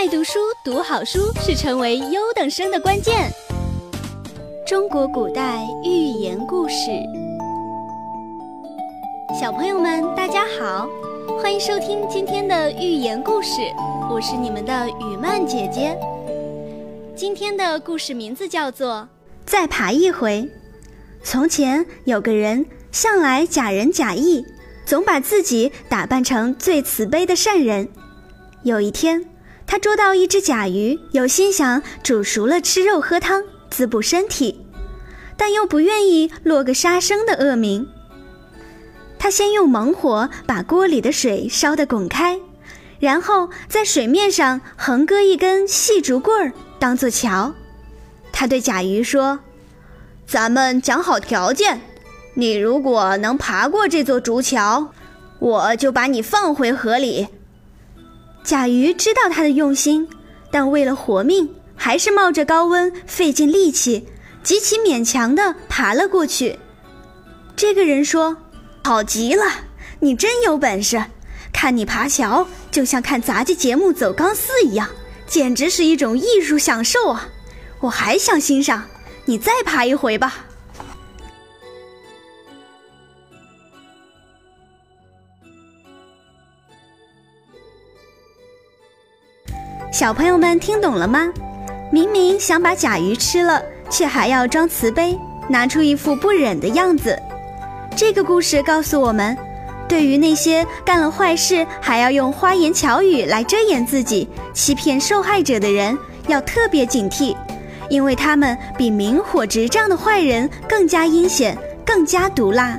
爱读书、读好书是成为优等生的关键。中国古代寓言故事，小朋友们大家好，欢迎收听今天的寓言故事，我是你们的雨曼姐姐。今天的故事名字叫做《再爬一回》。从前有个人，向来假仁假义，总把自己打扮成最慈悲的善人。有一天，他捉到一只甲鱼，有心想煮熟了吃肉喝汤，滋补身体，但又不愿意落个杀生的恶名。他先用猛火把锅里的水烧得滚开，然后在水面上横搁一根细竹棍儿当做桥。他对甲鱼说：“咱们讲好条件，你如果能爬过这座竹桥，我就把你放回河里。”甲鱼知道他的用心，但为了活命，还是冒着高温，费尽力气，极其勉强地爬了过去。这个人说：“好极了，你真有本事！看你爬桥，就像看杂技节目走钢丝一样，简直是一种艺术享受啊！我还想欣赏，你再爬一回吧。”小朋友们听懂了吗？明明想把甲鱼吃了，却还要装慈悲，拿出一副不忍的样子。这个故事告诉我们，对于那些干了坏事还要用花言巧语来遮掩自己、欺骗受害者的人，要特别警惕，因为他们比明火执仗的坏人更加阴险、更加毒辣。